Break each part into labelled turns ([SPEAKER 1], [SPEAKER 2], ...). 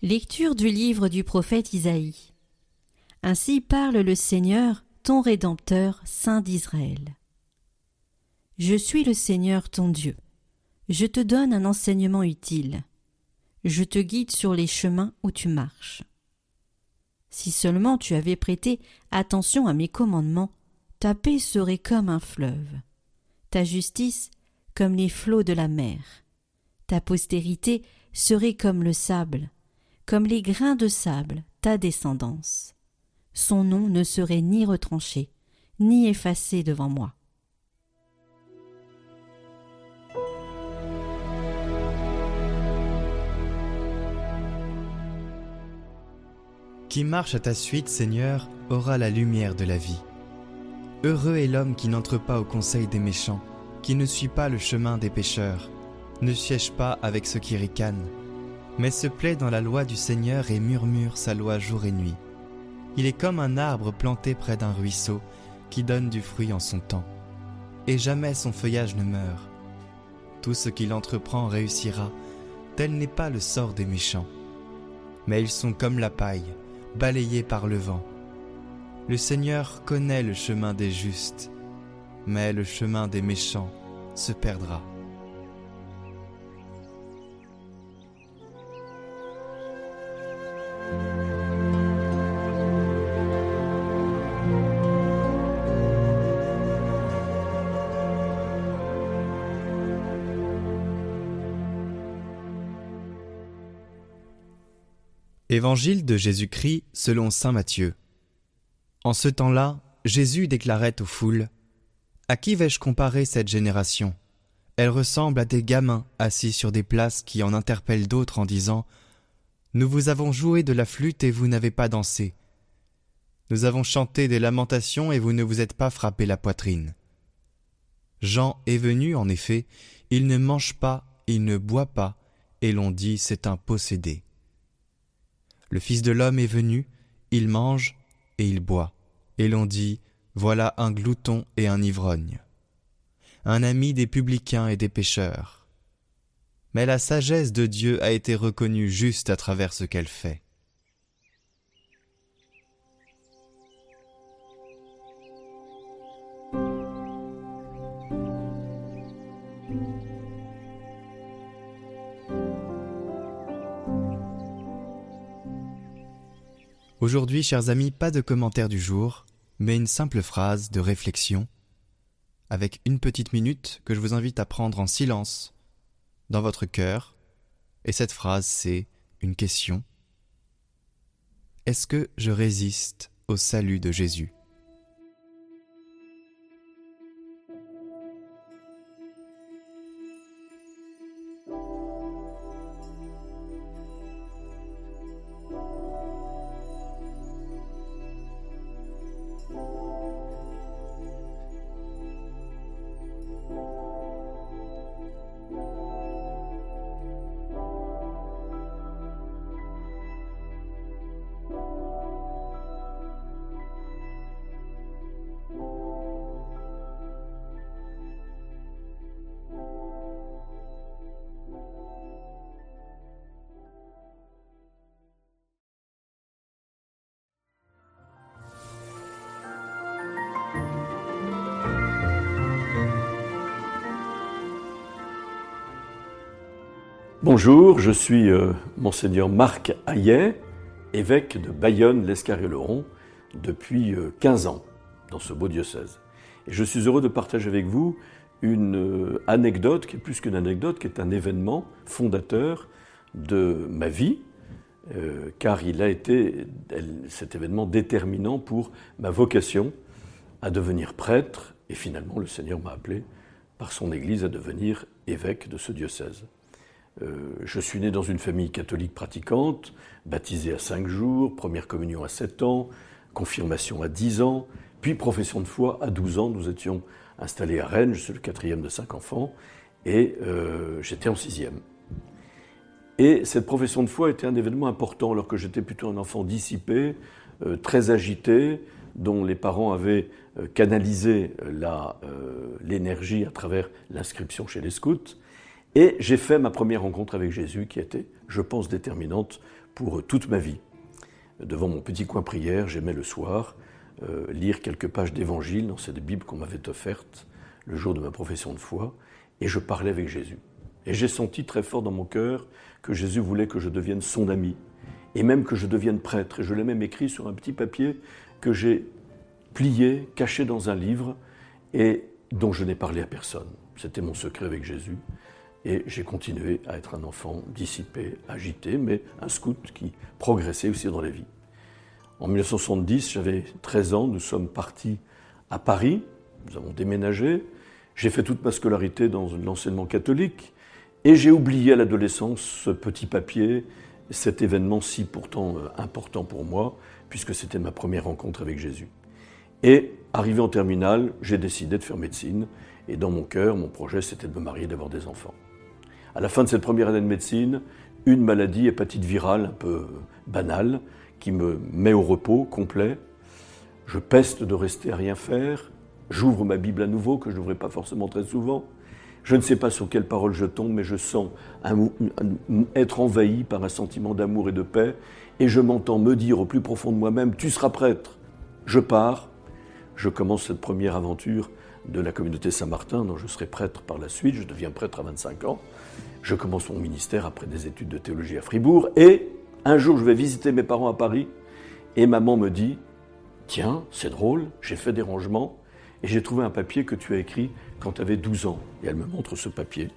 [SPEAKER 1] Lecture du livre du prophète Isaïe. Ainsi parle le Seigneur, ton Rédempteur, Saint d'Israël. Je suis le Seigneur ton Dieu. Je te donne un enseignement utile. Je te guide sur les chemins où tu marches. Si seulement tu avais prêté attention à mes commandements, ta paix serait comme un fleuve, ta justice comme les flots de la mer, ta postérité serait comme le sable, comme les grains de sable, ta descendance. Son nom ne serait ni retranché, ni effacé devant moi.
[SPEAKER 2] Qui marche à ta suite, Seigneur, aura la lumière de la vie. Heureux est l'homme qui n'entre pas au conseil des méchants, qui ne suit pas le chemin des pécheurs, ne siège pas avec ceux qui ricanent, mais se plaît dans la loi du Seigneur et murmure sa loi jour et nuit. Il est comme un arbre planté près d'un ruisseau, qui donne du fruit en son temps, et jamais son feuillage ne meurt. Tout ce qu'il entreprend réussira, tel n'est pas le sort des méchants. Mais ils sont comme la paille, balayé par le vent. Le Seigneur connaît le chemin des justes, mais le chemin des méchants se perdra. Évangile de Jésus-Christ selon Saint Matthieu. En ce temps-là, Jésus déclarait aux foules À qui vais-je comparer cette génération? Elle ressemble à des gamins assis sur des places qui en interpellent d'autres en disant Nous vous avons joué de la flûte et vous n'avez pas dansé. Nous avons chanté des lamentations et vous ne vous êtes pas frappé la poitrine. Jean est venu, en effet, il ne mange pas, il ne boit pas, et l'on dit c'est un possédé. Le Fils de l'homme est venu, il mange et il boit. Et l'on dit, voilà un glouton et un ivrogne, un ami des publicains et des pécheurs. Mais la sagesse de Dieu a été reconnue juste à travers ce qu'elle fait. Aujourd'hui, chers amis, pas de commentaire du jour, mais une simple phrase de réflexion, avec une petite minute que je vous invite à prendre en silence dans votre cœur, et cette phrase c'est une question. Est-ce que je résiste au salut de Jésus?
[SPEAKER 3] Bonjour, je suis euh, monseigneur Marc Hayet, évêque de Bayonne-l'Escarioleron depuis 15 euh, ans dans ce beau diocèse. Et je suis heureux de partager avec vous une euh, anecdote qui est plus qu'une anecdote, qui est un événement fondateur de ma vie, car il a été cet événement déterminant pour ma vocation à devenir prêtre, et finalement le Seigneur m'a appelé par son Église à devenir évêque de ce diocèse. Euh, je suis né dans une famille catholique pratiquante, baptisé à 5 jours, première communion à 7 ans, confirmation à 10 ans, puis profession de foi à 12 ans. Nous étions installés à Rennes, je suis le quatrième de cinq enfants, et euh, j'étais en sixième. Et cette profession de foi était un événement important alors que j'étais plutôt un enfant dissipé, euh, très agité, dont les parents avaient canalisé l'énergie à travers l'inscription chez les scouts. Et j'ai fait ma première rencontre avec Jésus qui était, je pense, déterminante pour toute ma vie. Devant mon petit coin prière, j'aimais le soir euh, lire quelques pages d'évangile dans cette Bible qu'on m'avait offerte le jour de ma profession de foi, et je parlais avec Jésus. Et j'ai senti très fort dans mon cœur que Jésus voulait que je devienne son ami, et même que je devienne prêtre. Et je l'ai même écrit sur un petit papier que j'ai plié, caché dans un livre, et dont je n'ai parlé à personne. C'était mon secret avec Jésus. Et j'ai continué à être un enfant dissipé, agité, mais un scout qui progressait aussi dans la vie. En 1970, j'avais 13 ans, nous sommes partis à Paris, nous avons déménagé, j'ai fait toute ma scolarité dans l'enseignement catholique, et j'ai oublié à l'adolescence ce petit papier, cet événement si pourtant euh, important pour moi, puisque c'était ma première rencontre avec Jésus. Et arrivé en terminale, j'ai décidé de faire médecine, et dans mon cœur, mon projet, c'était de me marier, d'avoir des enfants. À la fin de cette première année de médecine, une maladie, hépatite virale un peu banale, qui me met au repos complet. Je peste de rester à rien faire. J'ouvre ma Bible à nouveau, que je n'ouvrais pas forcément très souvent. Je ne sais pas sur quelle parole je tombe, mais je sens être envahi par un sentiment d'amour et de paix, et je m'entends me dire au plus profond de moi-même, tu seras prêtre. Je pars, je commence cette première aventure de la communauté Saint-Martin, dont je serai prêtre par la suite, je deviens prêtre à 25 ans. Je commence mon ministère après des études de théologie à Fribourg, et un jour, je vais visiter mes parents à Paris et maman me dit Tiens, c'est drôle, j'ai fait des rangements et j'ai trouvé un papier que tu as écrit quand tu avais 12 ans. Et elle me montre ce papier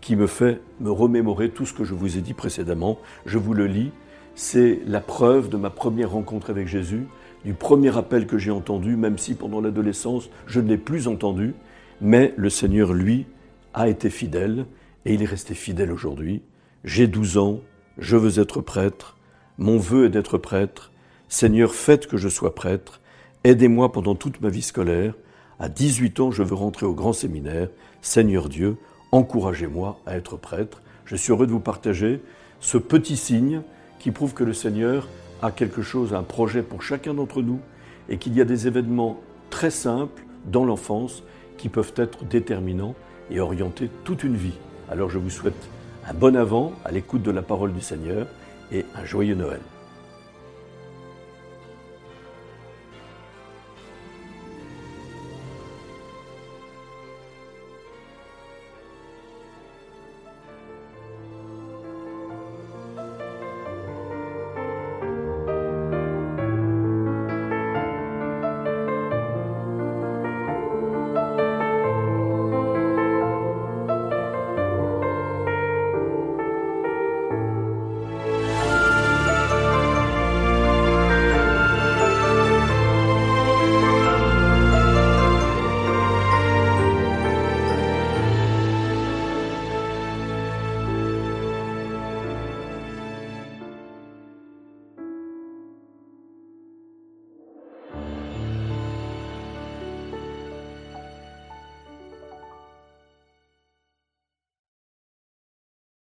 [SPEAKER 3] qui me fait me remémorer tout ce que je vous ai dit précédemment. Je vous le lis. C'est la preuve de ma première rencontre avec Jésus, du premier appel que j'ai entendu, même si pendant l'adolescence je ne l'ai plus entendu. Mais le Seigneur, lui, a été fidèle et il est resté fidèle aujourd'hui. J'ai 12 ans, je veux être prêtre, mon vœu est d'être prêtre, Seigneur, faites que je sois prêtre, aidez-moi pendant toute ma vie scolaire, à 18 ans je veux rentrer au grand séminaire, Seigneur Dieu, encouragez-moi à être prêtre. Je suis heureux de vous partager ce petit signe qui prouve que le Seigneur a quelque chose, un projet pour chacun d'entre nous et qu'il y a des événements très simples dans l'enfance qui peuvent être déterminants et orienter toute une vie. Alors je vous souhaite un bon avant à l'écoute de la parole du Seigneur et un joyeux Noël.